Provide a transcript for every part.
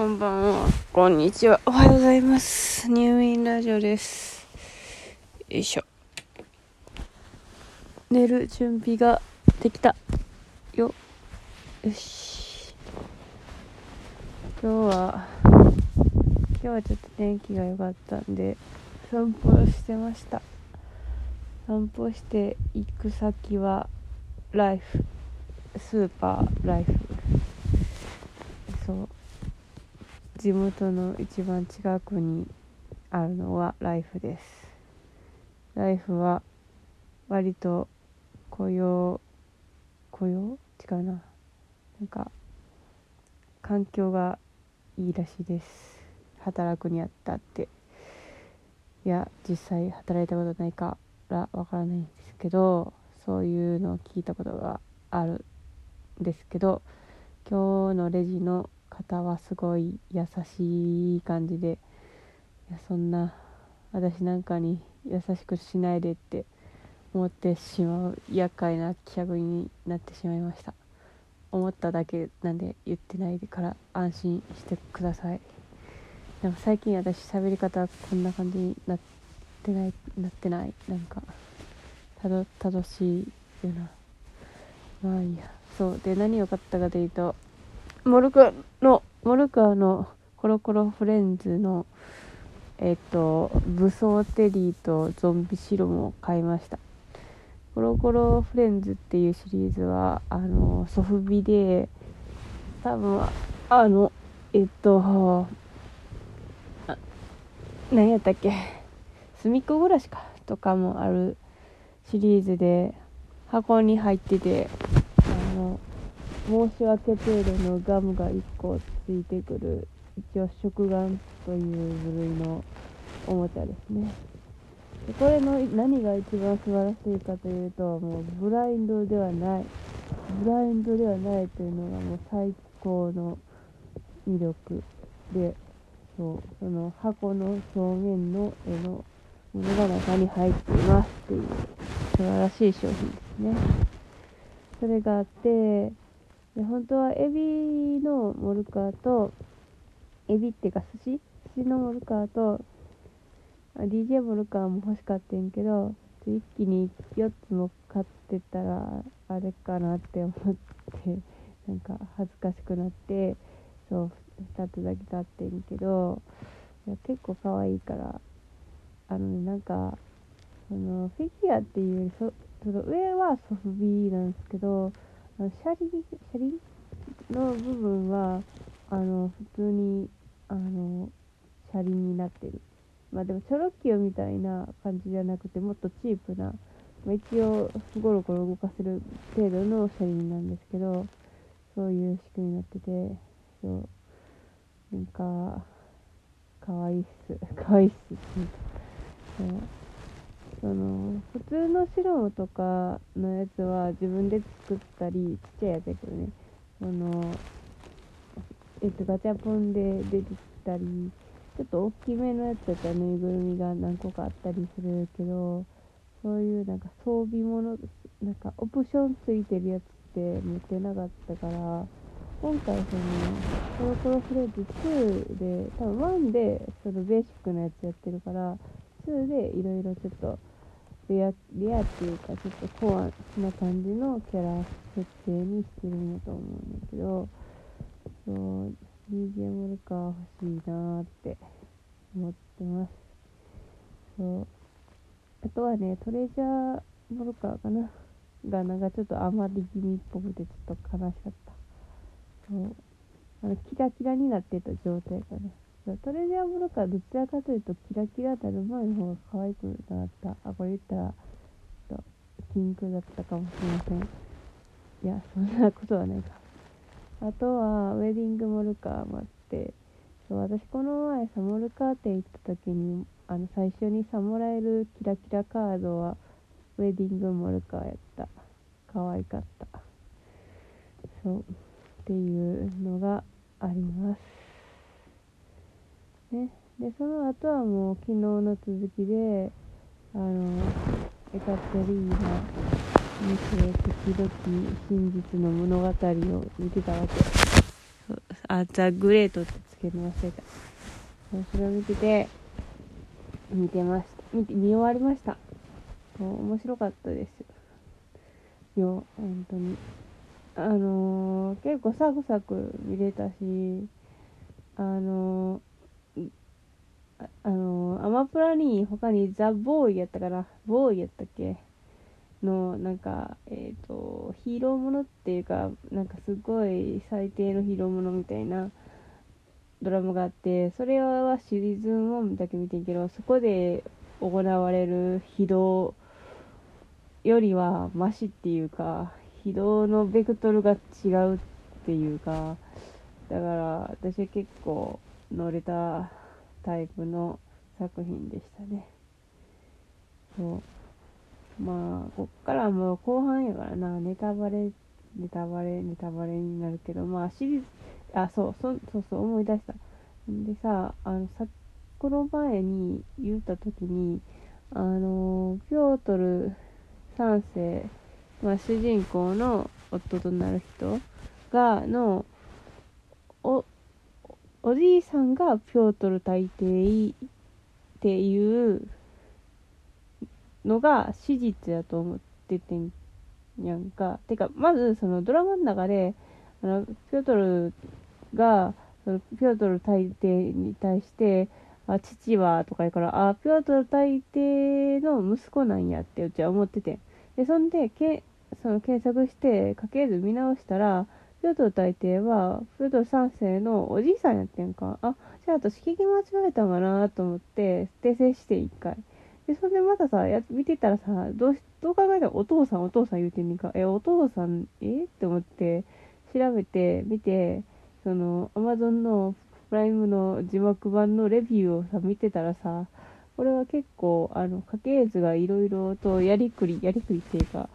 こんばんは。こんにちは。おはようございます。入院ラジオです。よいしょ。寝る準備ができた。よ。よし。今日は、今日はちょっと天気が良かったんで、散歩してました。散歩して行く先は、ライフ。スーパーライフ。そう。地元の一番近くにあるのはライフです。ライフは割と雇用雇用？違うな。なんか環境がいいらしいです。働くにあったって。いや実際働いたことないからわからないんですけどそういうのを聞いたことがあるんですけど今日のレジの方はすごい優しい感じでいやそんな私なんかに優しくしないでって思ってしまう厄介な客になってしまいました思っただけなんで言ってないから安心してください。でも最近私喋り方こんな感じになってないなってない。なんかたど正しいよな。まあいいや。そう。で何を買ったかというとモルカの、モルカーのコロコロフレンズの、えっ、と、武装テリーとゾンビシロムを買いました。コロコロフレンズっていうシリーズは、あの、ソフビで、多分、あの、えっと、何やったっけ、すみっこ暮らしか、とかもあるシリーズで、箱に入ってて、申し訳程度のガムが1個ついてくる。一応食玩という部類のおもちゃですね。でこれの何が一番素晴らしいかというともうブラインドではない。ブラインドではないというのがもう最高の魅力でそうその箱の表面の絵のものが中に入っていますっていう素晴らしい商品ですね。それがあってで本当はエビのモルカーとエビっていうか寿司？寿司のモルカーと DJ モルカーも欲しかったんけど一気に4つも買ってたらあれかなって思ってなんか恥ずかしくなってそう2つだけ買ってんけどいや結構可愛いからあのねなんかそのフィギュアっていうよりそその上はソフビなんですけどの車輪車輪の部分はあの普通にあの車輪になってる。まあでもチョロッキオみたいな感じじゃなくてもっとチープな、まあ、一応ゴロゴロ動かせる程度の車輪なんですけどそういう仕組みになっててそう。なんかかわいいっす。かわいいっす。そう。その普通のシロムとかのやつは自分で作ったりちっちゃいやつやけどね。そのえっとガチャポンで出てきたりちょっと大きめのやつだったらぬいぐるみが何個かあったりするけどそういうなんか装備物なんかオプションついてるやつって持ってなかったから今回そのコロコロフレーズ2で多分1でそのベーシックなやつやってるから2でいろいろちょっとレアレアっていうかちょっとコアな感じのキャラ設定にしてるんだと思うんだけどそう DJ モルカー欲しいなーって思ってます。そう。あとはねトレジャーモルカーかな？がなんかちょっと余り気味っぽくてちょっと悲しかった。そう。あのキラキラになってた状態かな。トレジャーモルカーどちらかというとキラキラなる前の方が可愛くなったあこれ言ったらとピンクだったかもしれません。いやそんなことはないか。あとはウェディングモルカーもあってそう私この前さモルカー店行った時にあの最初にさもらえるキラキラカードはウェディングモルカーやった。可愛かった。そうっていうのがあります。ね。でその後はもう昨日の続きであのエカテリーナ2世時々真実の物語を見てたわけ。そう。あザ・グレートってつけるの忘れた。そうそれを見てて見てました。見て見終わりました。面白かったですよ。本当に。あのー、結構サクサク見れたしあのー、あ、の、アマプラに他にザ・ボーイやったからボーイやったっけ？のなんかえっ、ー、とヒーローものっていうかなんかすごい最低のヒーローものみたいなドラマがあってそれはシリーズン1だけ見てんけどそこで行われる非道よりはマシっていうか非道のベクトルが違うっていうかだから私は結構乗れたタイプの作品でしたね。そう。まあ、こっからもう後半やからな、ネタバレ、ネタバレ、ネタバレになるけど、まあ、シリーズ、あ、そう、そそうそう、思い出した。でさ、あの、さ、この前に言った時に、あの、ピョートル3世、まあ、主人公の夫となる人が、の、お、おじいさんがピョートル大帝っていうのが史実やと思っててんやんか。てか、まずそのドラマの中で、あの、ピョートルが、そのピョートル大帝に対して、あ、父はとか言うから、あ、ピョートル大帝の息子なんやってうちは思ってて。で、そんで、けその検索して家系図見直したら、ピョートル大帝は、ピョートル3世のおじいさんやってんか。あ、じゃあ私聞き間違えたんかなと思って、訂正して一回。で、それでまたさ、や見てたらさ、どうどう考えたらお父さんお父さん言うてんねんか。え、お父さん、え？って思って、調べて、見て、その、アマゾンのプライムの字幕版のレビューをさ、見てたらさ、これは結構、あの、家系図がいろいろとやりくり、やりくりっていうか、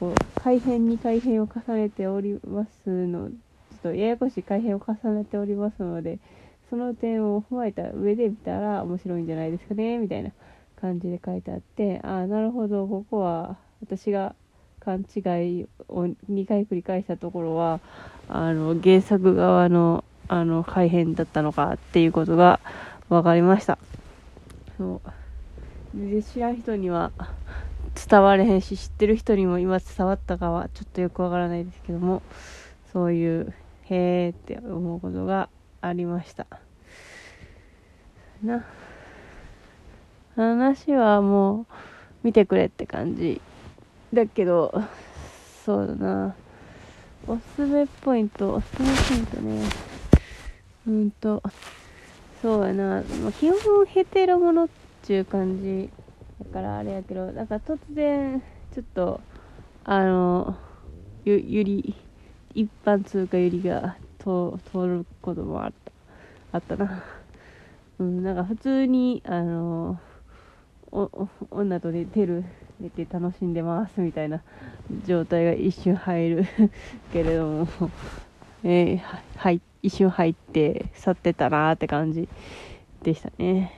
こう、改変に改変を重ねておりますの、ちょっとややこしい改変を重ねておりますので、その点を踏まえた上で見たら面白いんじゃないですかね、みたいな感じで書いてあってああなるほどここは私が勘違いを2回繰り返したところはあの原作側のあの改変だったのかっていうことが分かりました。そう。で知らん人には伝われへんし知ってる人にも今伝わったかはちょっとよくわからないですけどもそういうへえって思うことがありました。な。話はもう見てくれって感じだけどそうだな。おすすめポイントおすすめポイントね。うんとそうやな、基本ヘテロものっていう感じ。だからあれやけどなんか突然ちょっとあのゆゆり一般通貨ゆりが通ることもあったあったな。うんなんか普通にあのお女と寝てる寝て楽しんでますみたいな状態が一瞬入る けれども、えー、はい、一瞬入って去ってたなーって感じでしたね。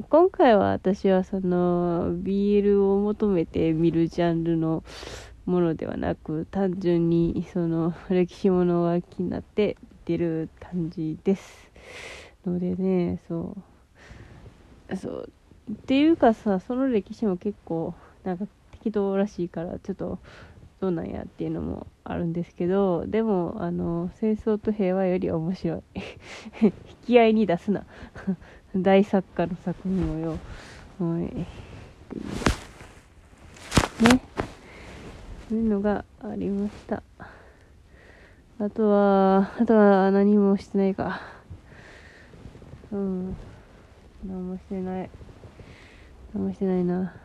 今回は私はその BL を求めて見るジャンルのものではなく単純にその 歴史ものが気になって見てる感じです。のでねそう。そう。っていうかさその歴史も結構なんか適当らしいからちょっとどうなんやっていうのもあるんですけどでもあの戦争と平和より面白い。引き合いに出すな。大作家の作品をよ。はい。ね。そういうのがありました。あとはあとは何もしてないか。うん。何もしてない。何もしてないな。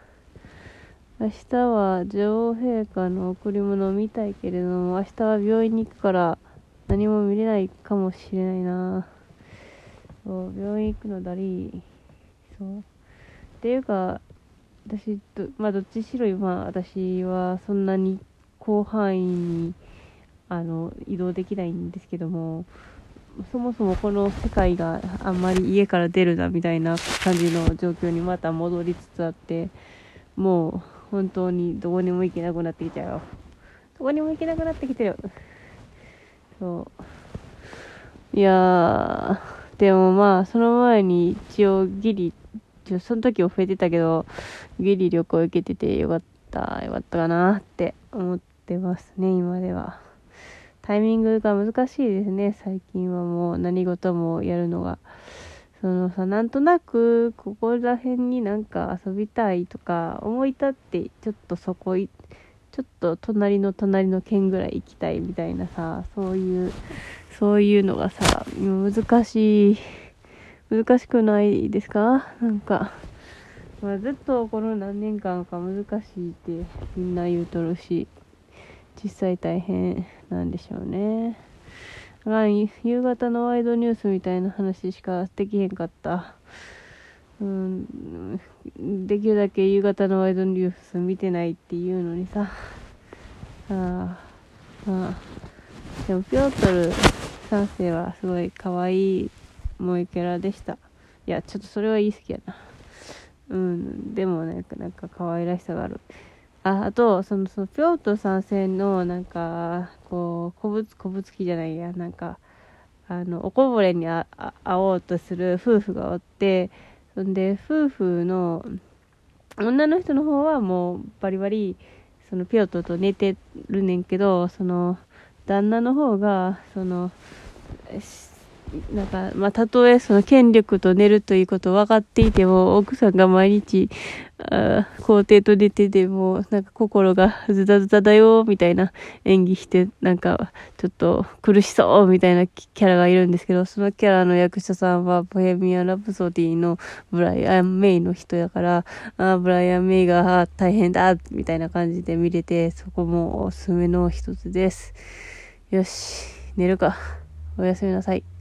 明日は女王陛下の贈り物を見たいけれども、明日は病院に行くから何も見れないかもしれないな。そう、病院行くのだり、そう。っていうか、私と、まあどっちしろ今、私はそんなに広範囲に、あの、移動できないんですけども、そもそもこの世界があんまり家から出るなみたいな感じの状況にまた戻りつつあってもう本当にどこにも行けなくなってきちゃうよどこにも行けなくなってきてるそういやー、でもまあ、その前に一応ギリ、その時は増えてたけど、ギリ旅行行けててよかった、よかったかなって思ってますね、今では。タイミングが難しいですね、最近はもう何事もやるのが。そのさ、なんとなく、ここら辺になんか遊びたいとか、思い立って、ちょっとそこい、ちょっと隣の隣の県ぐらい行きたいみたいなさ、そういうそういうのがさ、難しい、難しくないですか？なんか、まあ、ずっとこの何年間か難しいってみんな言うとるし、実際大変なんでしょうね。夕方のワイドニュースみたいな話しかできへんかった。うん、できるだけ夕方のワイドニュース見てないっていうのにさ。ああ、ああ。でも、ピョートル3世はすごい可愛い萌えキャラでした。いや、ちょっとそれは言い過ぎやな。うん、でもなんか、なんか可愛らしさがある。あ、あと、その、その、ピョート参戦の、なんか、こう、古物、古物機じゃないや、なんか、あの、おこぼれにあ会おうとする夫婦がおって、そんで、夫婦の、女の人の方はもうバリバリ、そのピョートと寝てるねんけど、その、旦那の方が、その、なんか、まあ、たとえその権力と寝るということ分かっていても、奥さんが毎日、あ皇帝と寝てても、なんか心がズタズタだよ、みたいな演技して、なんか、ちょっと苦しそう、みたいなキャラがいるんですけど、そのキャラの役者さんは、ボヘミアン・ラプソディのブライアン・メイの人やから、あブライアン・メイが大変だ、みたいな感じで見れて、そこもおすすめの一つです。よし、寝るか。おやすみなさい。